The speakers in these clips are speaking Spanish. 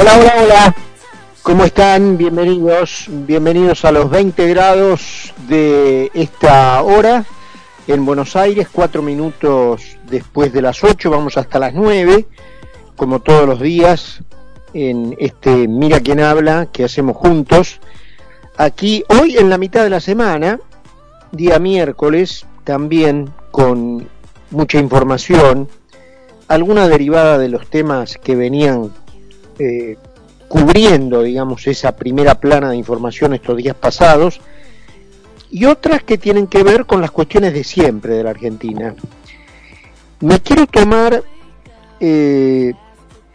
Hola, hola, hola. ¿Cómo están? Bienvenidos, bienvenidos a los 20 grados de esta hora en Buenos Aires, cuatro minutos después de las 8, vamos hasta las 9, como todos los días, en este Mira quién habla que hacemos juntos. Aquí, hoy en la mitad de la semana, día miércoles, también con mucha información, alguna derivada de los temas que venían eh, cubriendo, digamos, esa primera plana de información estos días pasados, y otras que tienen que ver con las cuestiones de siempre de la Argentina. Me quiero tomar eh,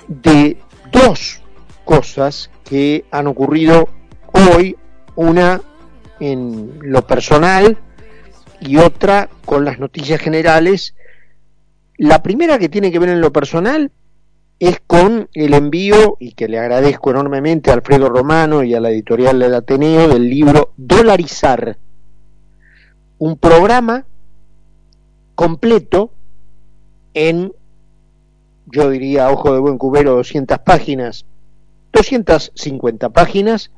de dos cosas que han ocurrido hoy, una en lo personal y otra con las noticias generales. La primera que tiene que ver en lo personal es con el envío, y que le agradezco enormemente a Alfredo Romano y a la editorial del Ateneo, del libro Dolarizar, un programa completo en, yo diría, ojo de buen cubero, 200 páginas, 250 páginas,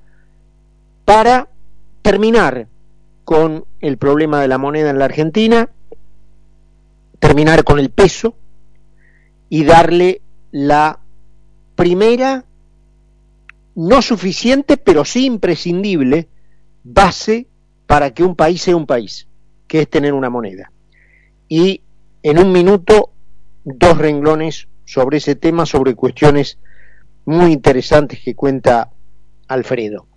para terminar con el problema de la moneda en la Argentina, terminar con el peso y darle la primera, no suficiente, pero sí imprescindible, base para que un país sea un país, que es tener una moneda. Y en un minuto, dos renglones sobre ese tema, sobre cuestiones muy interesantes que cuenta Alfredo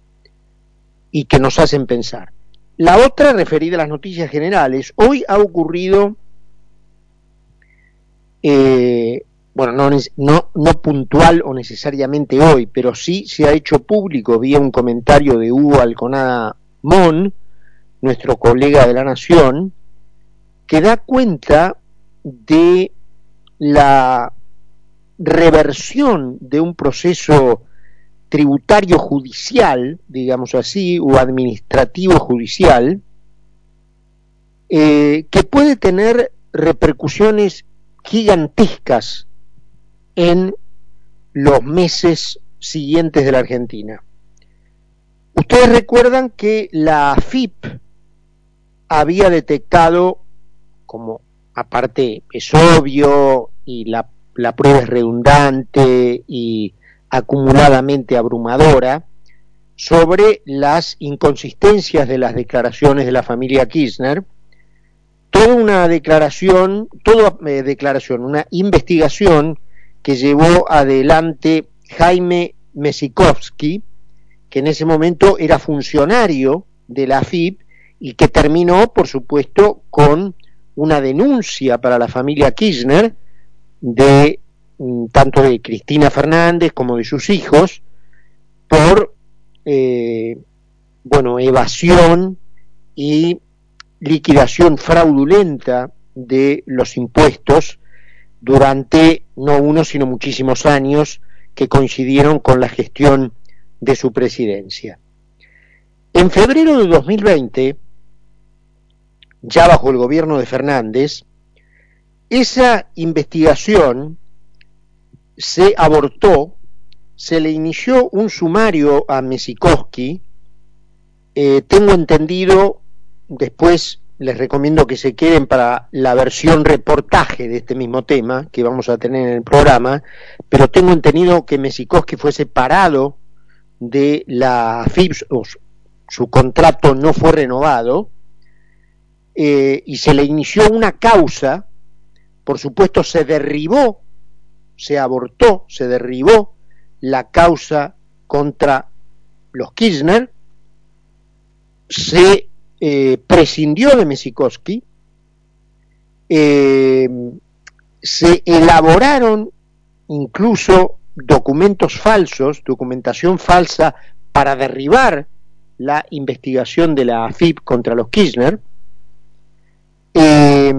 y que nos hacen pensar. La otra, referida a las noticias generales, hoy ha ocurrido eh, bueno, no, puntual o necesariamente hoy, pero sí se ha hecho público vía un comentario de Hugo Alconada Mon, nuestro colega de la Nación, que da cuenta de la reversión de un proceso tributario judicial, digamos así, o administrativo judicial, eh, que puede tener repercusiones gigantescas en los meses siguientes de la Argentina. Ustedes recuerdan que la AFIP había detectado, como aparte es obvio y la, la prueba es redundante y acumuladamente abrumadora, sobre las inconsistencias de las declaraciones de la familia Kirchner, toda una declaración, toda eh, declaración, una investigación que llevó adelante Jaime Mesikovsky, que en ese momento era funcionario de la AFIP y que terminó, por supuesto, con una denuncia para la familia Kirchner de mm, tanto de Cristina Fernández como de sus hijos por eh, bueno evasión y liquidación fraudulenta de los impuestos durante no uno, sino muchísimos años que coincidieron con la gestión de su presidencia. En febrero de 2020, ya bajo el gobierno de Fernández, esa investigación se abortó, se le inició un sumario a Mesikowski, eh, tengo entendido, después les recomiendo que se queden para la versión reportaje de este mismo tema que vamos a tener en el programa, pero tengo entendido que Mesikowski fue separado de la FIPS, o su, contrato no fue renovado, eh, y se le inició una causa, por supuesto se derribó, se abortó, se derribó la causa contra los Kirchner, se eh, prescindió de Mesikowski, eh, se elaboraron incluso documentos falsos, documentación falsa para derribar la investigación de la AFIP contra los Kirchner, eh,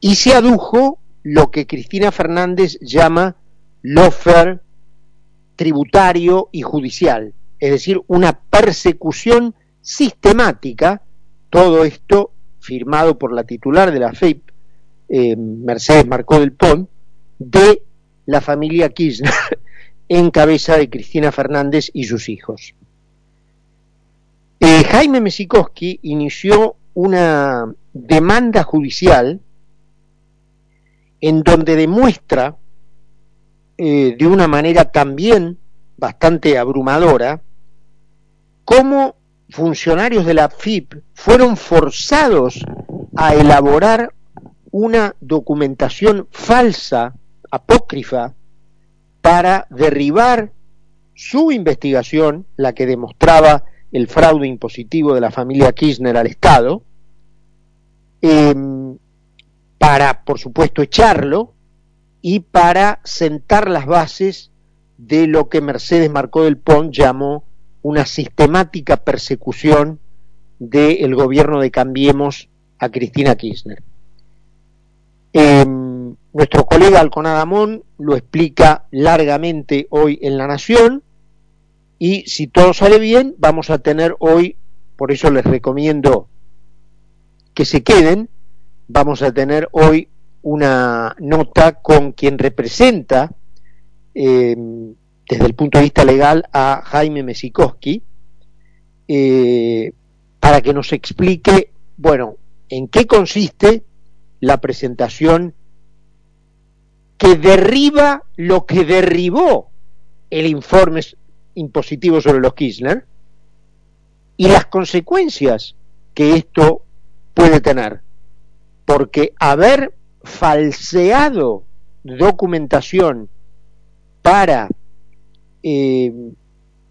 y se adujo lo que Cristina Fernández llama lofer tributario y judicial, es decir, una persecución sistemática, todo esto firmado por la titular de la FEIP, eh, Mercedes Marcó del Pont, de la familia Kirchner en cabeza de Cristina Fernández y sus hijos. Eh, Jaime Mesikowski inició una demanda judicial en donde demuestra eh, de una manera también bastante abrumadora cómo funcionarios de la FIP fueron forzados a elaborar una documentación falsa, apócrifa, para derribar su investigación, la que demostraba el fraude impositivo de la familia Kirchner al Estado, em, para, por supuesto, echarlo y para sentar las bases de lo que Mercedes Marcó del Pont llamó una sistemática persecución del gobierno de Cambiemos a Cristina Kirchner. Em, nuestro colega Alconadamón lo explica largamente hoy en La Nación y si todo sale bien vamos a tener hoy, por eso les recomiendo que se queden, vamos a tener hoy una nota con quien representa em, desde el punto de vista legal a Jaime Mesikowski eh, para que nos explique, bueno, en qué consiste la presentación que derriba lo que derribó el informe impositivo sobre los Kirchner y las consecuencias que esto puede tener. Porque haber falseado documentación para eh,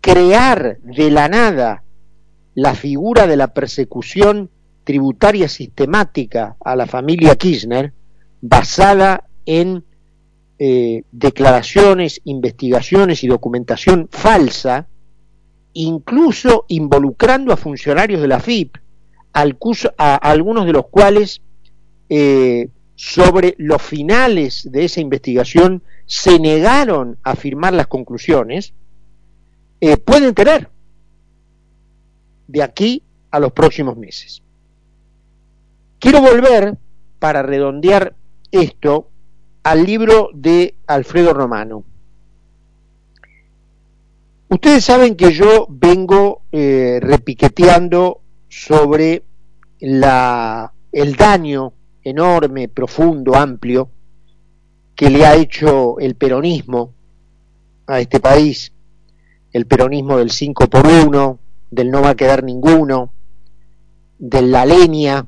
crear de la nada la figura de la persecución tributaria sistemática a la familia Kirchner basada en eh, declaraciones, investigaciones y documentación falsa, incluso involucrando a funcionarios de la FIP, al a, algunos de los cuales eh, sobre los finales de esa investigación se negaron a firmar las conclusiones, eh, pueden tener de aquí a los próximos meses. Quiero volver, para redondear esto, al libro de Alfredo Romano. Ustedes saben que yo vengo eh, repiqueteando sobre la, el daño enorme, profundo, amplio que le ha hecho el peronismo a este país, el peronismo del 5 por 1, del no va a quedar ninguno, de la leña,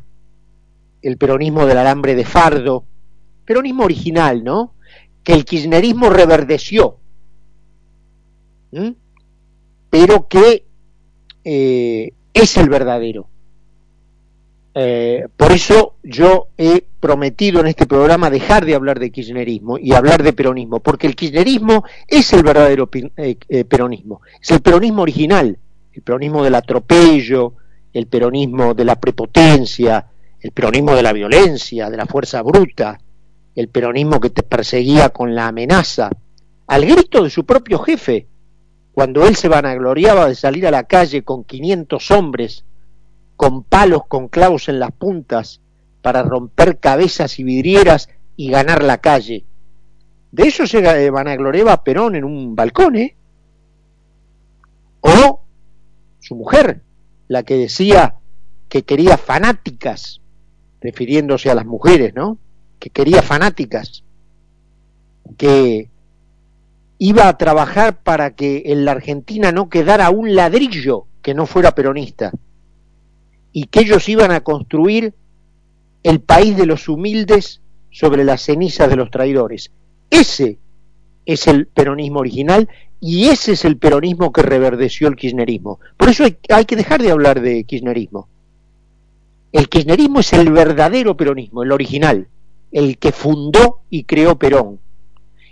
el peronismo del alambre de fardo, peronismo original, ¿no? Que el kirchnerismo reverdeció, pero que eh, es el verdadero. Eh, por eso yo he prometido en este programa dejar de hablar de kirchnerismo y hablar de peronismo, porque el kirchnerismo es el verdadero eh, peronismo, es el peronismo original, el peronismo del atropello, el peronismo de la prepotencia, el peronismo de la violencia, de la fuerza bruta, el peronismo que te perseguía con la amenaza, al grito de su propio jefe, cuando él se vanagloriaba de salir a la calle con 500 hombres, con palos con clavos en las puntas, para romper cabezas y vidrieras y ganar la calle. De eso se vanagloriaba Perón en un balcón, ¿eh? O su mujer, la que decía que quería fanáticas, refiriéndose a las mujeres, ¿no? Que quería fanáticas, que iba a trabajar para que en la Argentina no quedara un ladrillo que no fuera peronista y que ellos iban a construir el país de los humildes sobre las cenizas de los traidores. Ese es el peronismo original y ese es el peronismo que reverdeció el kirchnerismo. Por eso hay, hay que dejar de hablar de kirchnerismo. El kirchnerismo es el verdadero peronismo, el original, el que fundó y creó Perón,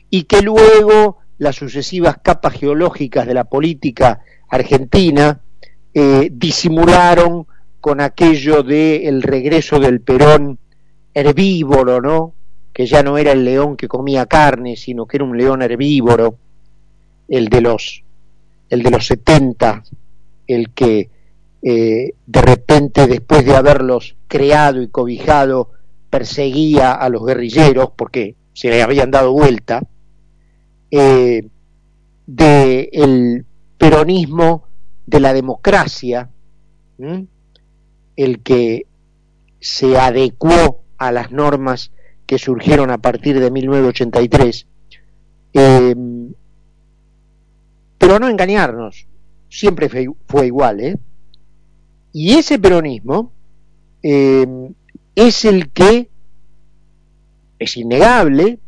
y que luego las sucesivas capas geológicas de la política argentina eh, disimularon con aquello del el regreso del Perón herbívoro, ¿no? Que ya no era el león que comía carne, sino que era un león herbívoro, el de los, el de los 70, el que eh, de repente después de haberlos creado y cobijado perseguía a los guerrilleros porque se le habían dado vuelta, eh, del peronismo de la democracia, el que se adecuó a las normas que surgieron a partir de 1983. Em, pero no engañarnos, siempre fue, igual. ¿eh? Y ese peronismo em, es el que, es innegable,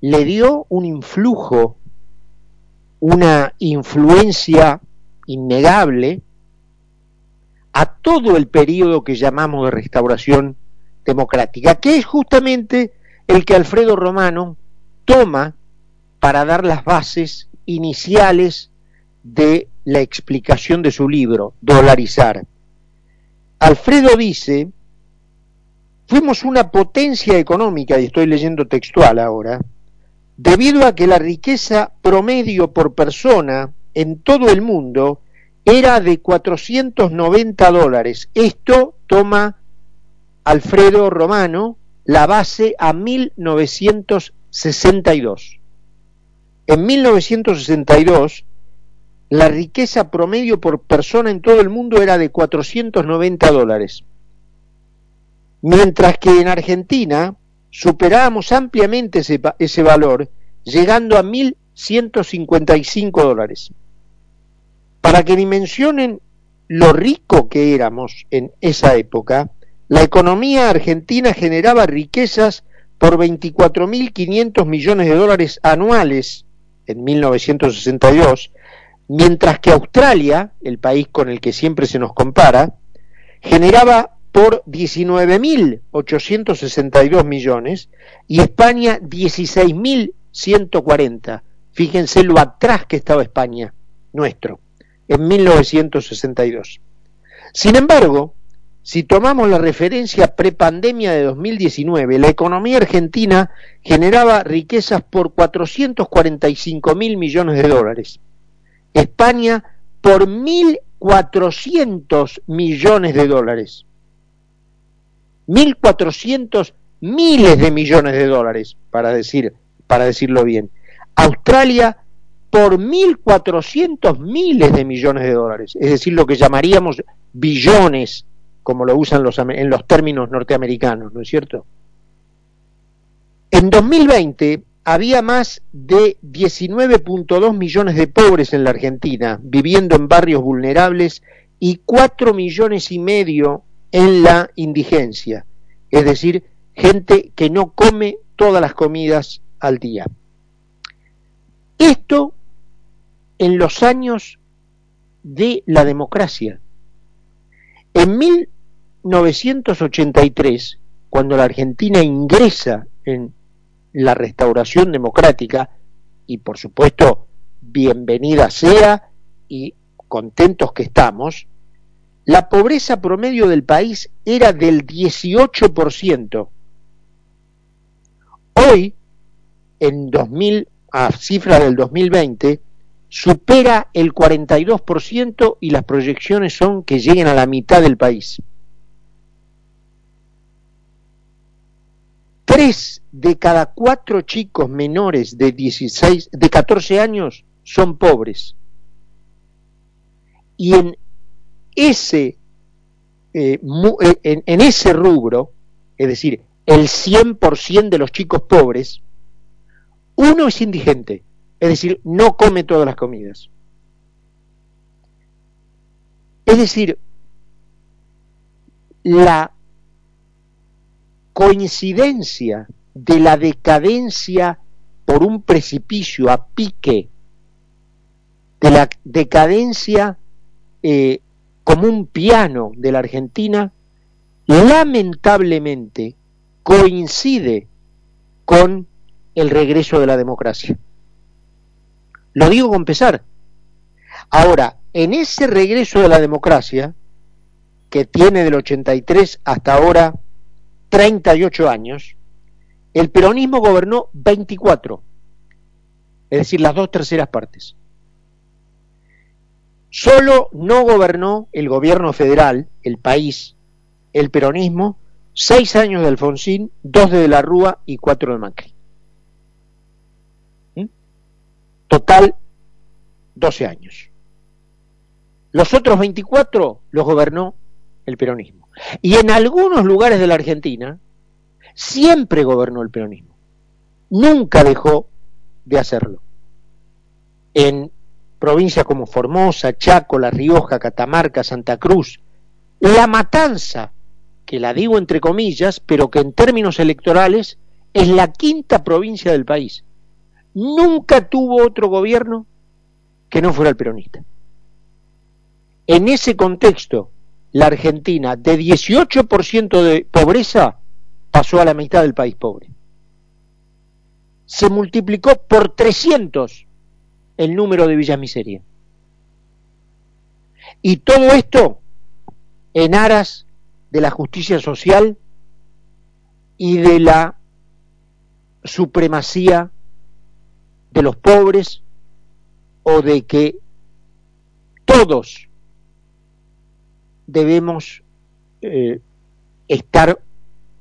le dio un influjo, una influencia innegable a todo el periodo que llamamos de restauración democrática, que es justamente el que Alfredo Romano toma para dar las bases iniciales de la explicación de su libro, Dolarizar. Alfredo dice, fuimos una potencia económica, y estoy leyendo textual ahora, debido a que la riqueza promedio por persona en todo el mundo era de 490 dólares. Esto toma Alfredo Romano la base a 1962. En 1962, la riqueza promedio por persona en todo el mundo era de 490 dólares. Mientras que en Argentina superábamos ampliamente ese, ese valor, llegando a 1.155 dólares. Para que dimensionen lo rico que éramos en esa época, la economía argentina generaba riquezas por 24.500 millones de dólares anuales en 1962, mientras que Australia, el país con el que siempre se nos compara, generaba por 19.862 millones y España 16.140. Fíjense lo atrás que estaba España, nuestro, en 1962. Sin embargo, si tomamos la referencia prepandemia de 2019, la economía argentina generaba riquezas por 445 mil millones de dólares. España por 1.400 millones de dólares. 1.400 miles de millones de dólares, para, decir, para decirlo bien. Australia por 1.400 miles de millones de dólares, es decir, lo que llamaríamos billones como lo usan en los términos norteamericanos, ¿no es cierto? En 2020 había más de 19.2 millones de pobres en la Argentina, viviendo en barrios vulnerables, y 4 millones y medio en la indigencia, es decir, gente que no come todas las comidas al día. Esto en los años de la democracia. En mil 1983, cuando la Argentina ingresa en la restauración democrática, y por supuesto, bienvenida sea y contentos que estamos, la pobreza promedio del país era del 18%. Hoy, en 2000, a cifra del 2020, supera el 42% y las proyecciones son que lleguen a la mitad del país. Tres de cada cuatro chicos menores de 16, de 14 años son pobres. Y en ese, eh, eh, en, ese rubro, es decir, el 100% de los chicos pobres, uno es indigente, es decir, no come todas las comidas. Es decir, la coincidencia de la decadencia por un precipicio a pique, de la decadencia eh, como un piano de la Argentina, lamentablemente coincide con el regreso de la democracia. Lo digo con pesar. Ahora, en ese regreso de la democracia, que tiene del 83 hasta ahora 38 años, el peronismo gobernó 24, es decir, las dos terceras partes. Solo no gobernó el gobierno federal, el país, el peronismo, seis años de Alfonsín, dos de, de la Rúa y cuatro de Macri. ¿Mm? Total 12 años. Los otros 24 los gobernó el peronismo. Y en algunos lugares de la Argentina siempre gobernó el peronismo. Nunca dejó de hacerlo. En provincias como Formosa, Chaco, La Rioja, Catamarca, Santa Cruz, La Matanza, que la digo entre comillas, pero que en términos electorales es la quinta provincia del país. Nunca tuvo otro gobierno que no fuera el peronista. En ese contexto, la Argentina de 18% de pobreza pasó a la mitad del país pobre. Se multiplicó por 300 el número de villas miseria. Y todo esto en aras de la justicia social y de la supremacía de los pobres o de que todos debemos eh, estar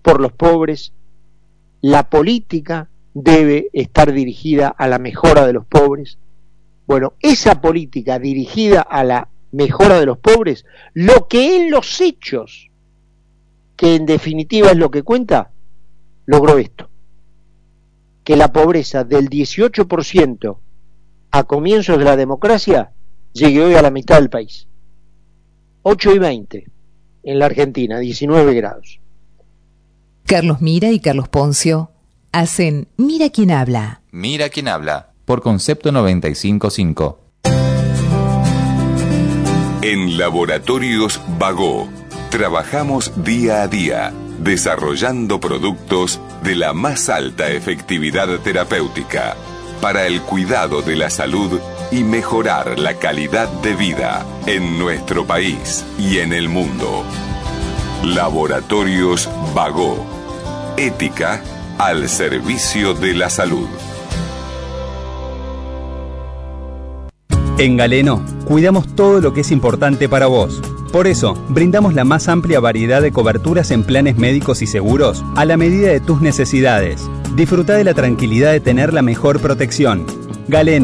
por los pobres, la política debe estar dirigida a la mejora de los pobres. Bueno, esa política dirigida a la mejora de los pobres, lo que en los hechos, que en definitiva es lo que cuenta, logró esto. Que la pobreza del 18% a comienzos de la democracia llegue hoy a la mitad del país. 8 y 20 en la Argentina, 19 grados. Carlos Mira y Carlos Poncio hacen Mira quién habla. Mira quién habla, por concepto 955. En Laboratorios Vago, trabajamos día a día, desarrollando productos de la más alta efectividad terapéutica para el cuidado de la salud y mejorar la calidad de vida en nuestro país y en el mundo. Laboratorios Vago. Ética al servicio de la salud. En Galeno, cuidamos todo lo que es importante para vos. Por eso, brindamos la más amplia variedad de coberturas en planes médicos y seguros a la medida de tus necesidades. Disfruta de la tranquilidad de tener la mejor protección. Galeno